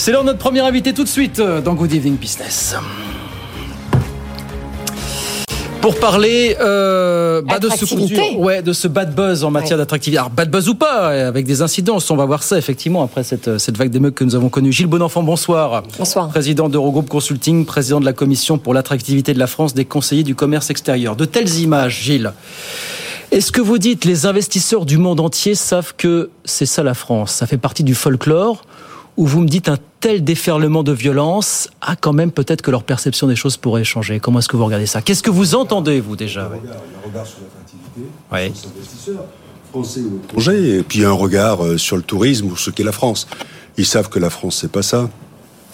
C'est l'heure de notre premier invité tout de suite euh, dans Good Evening Business. Pour parler euh, bah, de, ce, ouais, de ce bad buzz en matière d'attractivité. Alors bad buzz ou pas, avec des incidences, on va voir ça effectivement après cette, cette vague d'émeutes que nous avons connue. Gilles Bonenfant, bonsoir. Bonsoir. Président d'Eurogroupe Consulting, président de la Commission pour l'attractivité de la France des conseillers du commerce extérieur. De telles images, Gilles. Est-ce que vous dites les investisseurs du monde entier savent que c'est ça la France? Ça fait partie du folklore Ou vous me dites un tel déferlement de violence a quand même peut-être que leur perception des choses pourrait changer Comment est-ce que vous regardez ça? Qu'est-ce que vous entendez, vous, déjà? Un regard, un regard sur l'attractivité, oui. sur les investisseurs, français ou étrangers, et puis un regard euh, sur le tourisme ou ce qu'est la France. Ils savent que la France, c'est pas ça.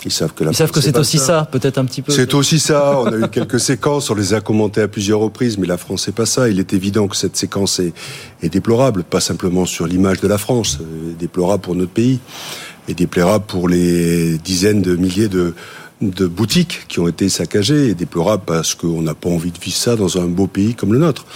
Ils savent que, Ils savent que c'est aussi ça, peut-être un petit peu. C'est aussi ça. On a eu quelques séquences, on les a commentées à plusieurs reprises, mais la France, c'est pas ça. Il est évident que cette séquence est, est déplorable, pas simplement sur l'image de la France, euh, déplorable pour notre pays, et déplorable pour les dizaines de milliers de, de boutiques qui ont été saccagées, et déplorable parce qu'on n'a pas envie de vivre ça dans un beau pays comme le nôtre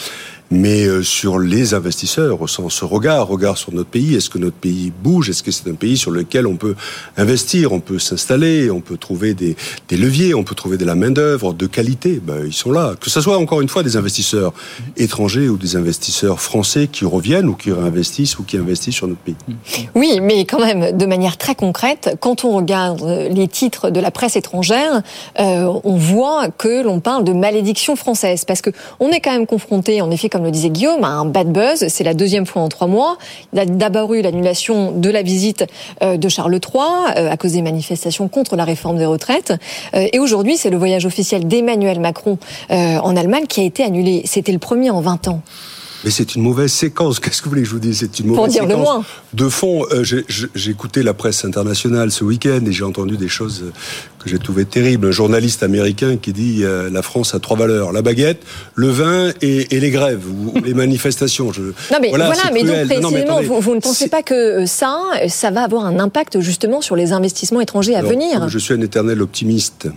mais euh, sur les investisseurs, au sens regard, regard sur notre pays. Est-ce que notre pays bouge? Est-ce que c'est un pays sur lequel on peut investir, on peut s'installer, on peut trouver des, leviers, on peut trouver de la main d'œuvre de qualité? Ben, Ils sont là. Que ce soit encore une fois des investisseurs étrangers ou des investisseurs français qui reviennent ou qui réinvestissent ou qui investissent sur notre pays. Oui, mais quand même, de manière très concrète, quand on regarde les titres de la presse étrangère, euh, on voit que l'on parle de malédiction française, parce que on est quand même confronté, en effet, le disait Guillaume, un bad buzz. C'est la deuxième fois en trois mois. Il a d'abord eu l'annulation de la visite euh, de Charles III euh, à cause des manifestations contre la réforme des retraites. Euh, et aujourd'hui, c'est le voyage officiel d'Emmanuel Macron en Allemagne qui a été annulé. C'était le premier en 20 ans. Mais c'est une mauvaise séquence. Qu'est-ce que vous voulez que je vous dise? C'est une mauvaise Pour dire séquence. Moins. De fond, euh, j'ai écouté la presse internationale ce week-end et j'ai entendu des choses que j'ai trouvées terribles. Un journaliste américain qui dit euh, la France a trois valeurs la baguette, le vin et, et les grèves ou les manifestations. Je, non mais voilà, voilà mais donc précisément, non, mais attendez, vous, vous, ne pensez pas que ça, ça va avoir un impact justement sur les investissements étrangers à Alors, venir? Je suis un éternel optimiste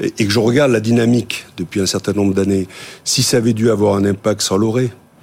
et que je regarde la dynamique depuis un certain nombre d'années, si ça avait dû avoir un impact, ça l'aurait.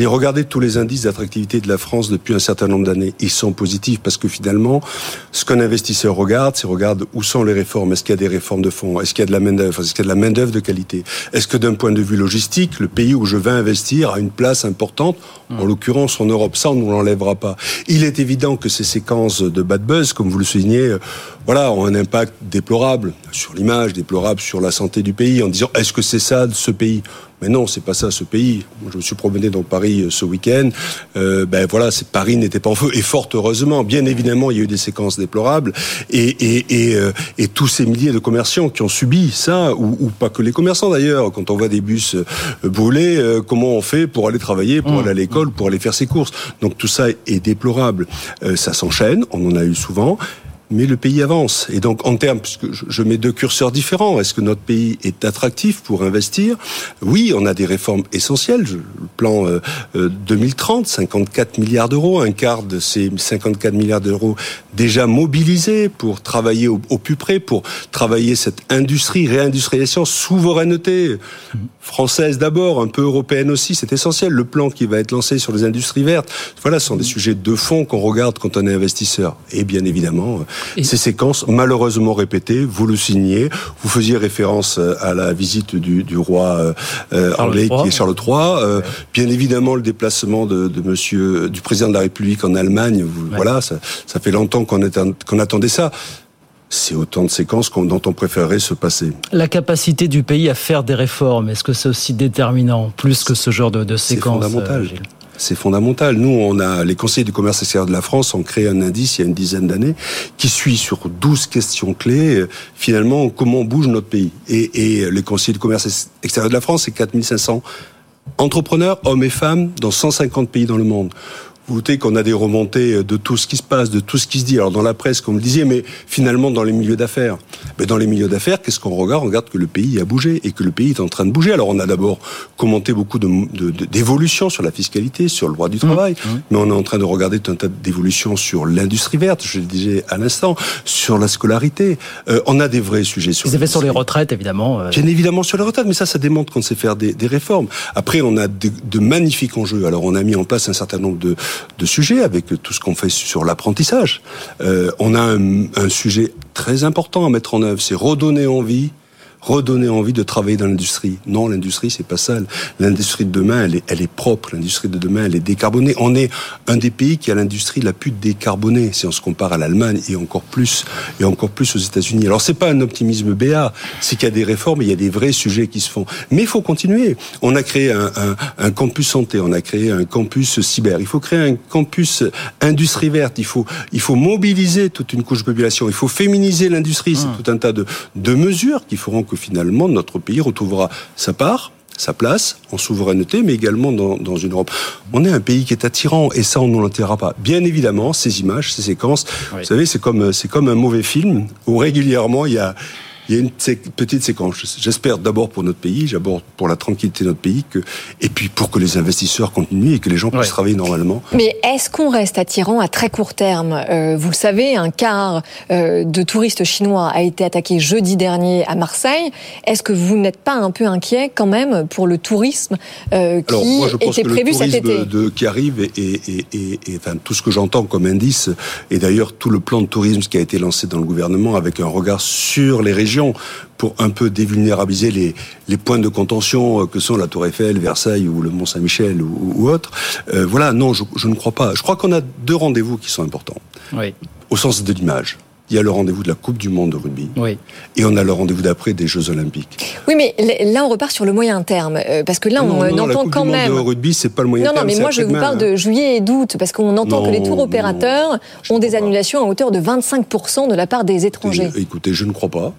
Et regardez tous les indices d'attractivité de la France depuis un certain nombre d'années. Ils sont positifs parce que finalement, ce qu'un investisseur regarde, c'est regarde où sont les réformes. Est-ce qu'il y a des réformes de fond? Est-ce qu'il y a de la main d'œuvre Est-ce qu'il y a de la main d'œuvre de qualité? Est-ce que d'un point de vue logistique, le pays où je vais investir a une place importante En l'occurrence, en Europe, ça on ne l'enlèvera pas. Il est évident que ces séquences de bad buzz, comme vous le soulignez, voilà, ont un impact déplorable sur l'image, déplorable sur la santé du pays, en disant est-ce que c'est ça ce pays? Mais non, c'est pas ça, ce pays. Moi, je me suis promené dans Paris ce week-end. Euh, ben voilà, Paris n'était pas en feu. Et fort heureusement, bien évidemment, il y a eu des séquences déplorables. Et, et, et, euh, et tous ces milliers de commerçants qui ont subi ça, ou, ou pas que les commerçants d'ailleurs, quand on voit des bus brûlés, euh, comment on fait pour aller travailler, pour mmh. aller à l'école, pour aller faire ses courses? Donc tout ça est déplorable. Euh, ça s'enchaîne, on en a eu souvent mais le pays avance. Et donc, en termes, puisque je mets deux curseurs différents, est-ce que notre pays est attractif pour investir? Oui, on a des réformes essentielles. Le plan euh, 2030, 54 milliards d'euros, un quart de ces 54 milliards d'euros déjà mobilisés pour travailler au, au, plus près, pour travailler cette industrie, réindustrialisation, souveraineté française d'abord, un peu européenne aussi, c'est essentiel. Le plan qui va être lancé sur les industries vertes, voilà, ce sont des sujets de fond qu'on regarde quand on est investisseur. Et bien évidemment, et... Ces séquences, malheureusement répétées, vous le signez. Vous faisiez référence à la visite du, du roi euh, anglais, qui est Charles III. Euh, ouais. Bien évidemment, le déplacement de, de, Monsieur, du président de la République en Allemagne. Vous, ouais. Voilà, ça, ça, fait longtemps qu'on qu attendait ça c'est autant de séquences dont on préférerait se passer. La capacité du pays à faire des réformes, est-ce que c'est aussi déterminant, plus que ce genre de, de séquences C'est fondamental. Euh, c'est fondamental. Nous, on a les conseillers du commerce extérieur de la France ont créé un indice il y a une dizaine d'années qui suit sur 12 questions clés finalement comment bouge notre pays. Et, et les conseillers du commerce extérieur de la France, c'est 4500 entrepreneurs, hommes et femmes, dans 150 pays dans le monde. Vous doutez qu'on a des remontées de tout ce qui se passe, de tout ce qui se dit. Alors dans la presse, comme vous le disiez, mais finalement dans les milieux d'affaires. Mais dans les milieux d'affaires, qu'est-ce qu'on regarde? On regarde que le pays a bougé et que le pays est en train de bouger. Alors on a d'abord commenté beaucoup d'évolutions de, de, sur la fiscalité, sur le droit du travail, mmh, mmh. mais on est en train de regarder tout un tas d'évolutions sur l'industrie verte, je le disais à l'instant, sur la scolarité. Euh, on a des vrais sujets sur. Vous avez sur les retraites, évidemment. Euh... Bien évidemment sur les retraites, mais ça, ça démontre qu'on sait faire des, des, réformes. Après, on a de, de magnifiques enjeux. Alors on a mis en place un certain nombre de de sujets avec tout ce qu'on fait sur l'apprentissage. Euh, on a un, un, sujet très important à mettre en œuvre, c'est redonner envie redonner envie de travailler dans l'industrie. Non, l'industrie, c'est pas ça. L'industrie de demain, elle est, elle est propre. L'industrie de demain, elle est décarbonée. On est un des pays qui a l'industrie la plus décarbonée, si on se compare à l'Allemagne et encore plus, et encore plus aux États-Unis. Alors, c'est pas un optimisme béat. C'est qu'il y a des réformes, il y a des vrais sujets qui se font. Mais il faut continuer. On a créé un, un, un campus santé, on a créé un campus cyber. Il faut créer un campus industrie verte. Il faut, il faut mobiliser toute une couche de population. Il faut féminiser l'industrie. C'est mmh. tout un tas de, de mesures qui feront que finalement notre pays retrouvera sa part sa place en souveraineté, mais également dans, une Europe. On est un pays qui est attirant et ça, on ne l'enterrera pas. Bien évidemment, ces images, ces séquences, vous savez, c'est comme, c'est comme un mauvais film où régulièrement il y a, il y a une petite séquence. J'espère d'abord pour notre pays, d'abord pour la tranquillité de notre pays, que, et puis pour que les investisseurs continuent et que les gens puissent travailler normalement. Mais est-ce qu'on reste attirant à très court terme? Euh, Vous le savez, un quart euh, de touristes chinois a été attaqué jeudi dernier à Marseille. Est-ce que vous n'êtes pas un peu inquiet quand même pour le tourisme euh, qui Alors, moi, je pense était que prévu le cet été? de, qui arrive et, et, et, et, enfin tout ce que j'entends comme indice, et d'ailleurs tout le plan de tourisme qui a été lancé dans le gouvernement avec un regard sur les régions pour un peu dévulnérabiliser les, les points de contention euh, que sont la Tour Eiffel, Versailles ou le Mont Saint-Michel ou, ou, autre. Euh, voilà, non, je, je, ne crois pas. Je crois qu'on a deux rendez-vous qui sont importants. Oui. Au sens de l'image. Il y a le rendez-vous de la Coupe du Monde de rugby. Oui. Et on a le rendez-vous d'après des Jeux Olympiques. Oui, mais là, on repart sur le moyen terme. Euh, parce que là, non, on non, entend la coupe quand du même. Monde de rugby, c'est pas le moyen non, terme. Non, mais moi, je vous parle de juillet et d'août. Parce qu'on entend non, que les tours opérateurs non, ont des annulations à hauteur de 25% de la part des étrangers. Écoutez, écoutez je ne crois pas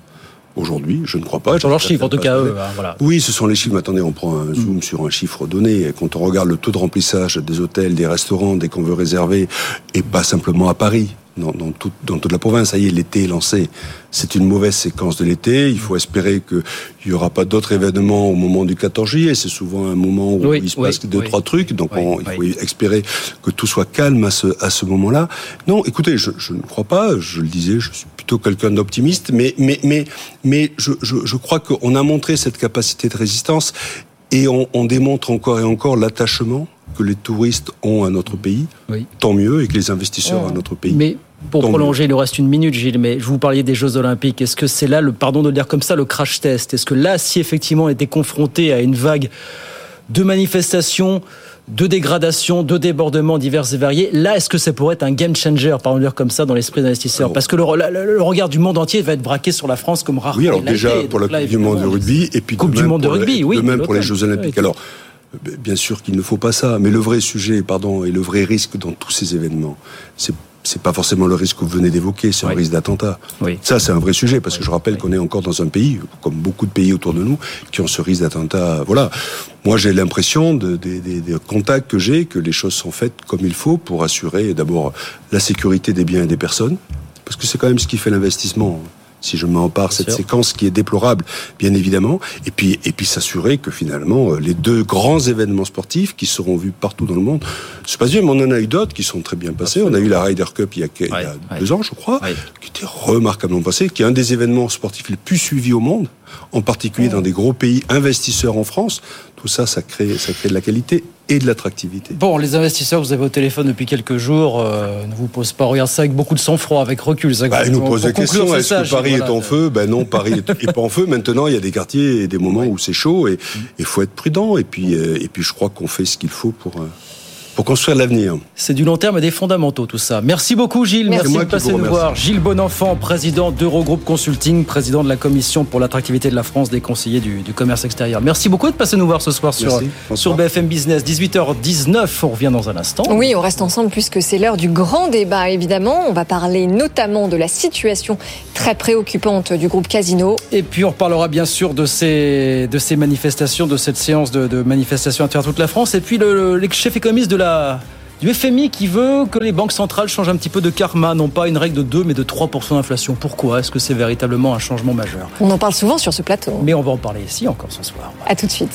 aujourd'hui, je ne crois pas. Sur leurs chiffres, en tout cas, eux, voilà. Oui, ce sont les chiffres. Mais attendez, on prend un zoom mm. sur un chiffre donné. Quand on regarde le taux de remplissage des hôtels, des restaurants, dès qu'on veut réserver, et pas simplement à Paris, dans, dans, tout, dans toute la province. Ça y est, l'été est lancé. C'est une mauvaise séquence de l'été. Il faut espérer qu'il n'y aura pas d'autres événements au moment du 14 juillet. C'est souvent un moment où oui, il se oui, passe deux, oui. trois trucs. Donc on, il faut espérer que tout soit calme à ce, à ce moment-là. Non, écoutez, je, je ne crois pas. Je le disais, je suis plutôt quelqu'un d'optimiste. Mais, mais, mais, mais je, je, je crois qu'on a montré cette capacité de résistance et on, on démontre encore et encore l'attachement que les touristes ont à notre pays, Oui. tant mieux, et que les investisseurs à notre pays. Mais pour prolonger, il nous reste une minute, Gilles, mais je vous parliez des Jeux Olympiques. Est-ce que c'est là, le, pardon de le dire comme ça, le crash test? Est-ce que là, si effectivement on était confronté à une vague de manifestations, de dégradations, de débordements divers et variés, là, est-ce que ça pourrait être un game changer, par dire comme ça, dans l'esprit des investisseurs Alors- Parce que le, le- le regard du monde entier va être braqué sur la France comme rare. Oui, alors déjà pour la Coupe du Monde de rugby et puis Coupe du Monde de rugby, oui, de pour les. Jeux Olympiques. Alors bien sûr qu'il ne faut pas ça, mais le vrai sujet, pardon, et le vrai risque dans tous ces événements, c'est c'est pas forcément le risque que vous venez d'évoquer, c'est Oui. un risque d'attentat. Oui. Ça, c'est un vrai sujet parce que je rappelle qu'on est encore dans un pays, comme beaucoup de pays autour de nous, qui ont ce risque d'attentat. Voilà. Moi, j'ai l'impression de- des des- des contacts que j'ai que les choses sont faites comme il faut pour assurer d'abord la sécurité des biens et des personnes, parce que c'est quand même ce qui fait l'investissement. Si je m'empare cette sûr. séquence qui est déplorable, bien évidemment, et puis et puis s'assurer que finalement euh, les deux grands événements sportifs qui seront vus partout dans le monde se passent bien. Mais on en a eu d'autres qui sont très bien passés. On a eu la Ryder Cup il y a, il y a Ouais, ouais. deux ans, je crois, qui était remarquablement passé, qui est un des événements sportifs les plus suivis au monde, en particulier dans des gros pays investisseurs en France. Tout ça, ça crée, ça crée de la qualité et de l'attractivité. Bon, les investisseurs, vous avez au téléphone depuis quelques jours, euh, ne vous posent pas, regarde ça avec beaucoup de sang-froid, avec recul. ça, Bah, ils nous posent la question, est-ce que Paris est en feu? Ben non, Paris est, est pas en feu. Maintenant, il y a des quartiers et des moments où c'est chaud et il faut être prudent. Et puis, euh, et puis je crois qu'on fait ce qu'il faut pour, euh, pour construire l'avenir. C'est du long terme et des fondamentaux, tout ça. Merci beaucoup, Gilles. Merci. Merci, de passer nous voir. Gilles Bonenfant, président d'Eurogroupe Consulting, président de la commission pour l'attractivité de la France des conseillers du, du commerce extérieur. Merci beaucoup de passer nous voir ce soir sur, sur BFM Business. 18h19, on revient dans un instant. Oui, on reste ensemble puisque c'est l'heure du grand débat, évidemment. On va parler notamment de la situation très préoccupante du groupe Casino. Et puis on reparlera bien sûr de ces, de ces manifestations, de cette séance de, de manifestations à travers toute la France. Et puis le, le chef économiste de la, du FMI qui veut que les banques centrales changent un petit peu de karma, non pas une règle de 2 mais de 3% d'inflation. Pourquoi Est-ce que c'est véritablement un changement majeur? On en parle souvent sur ce plateau. Mais on va en parler ici encore ce soir. À tout de suite.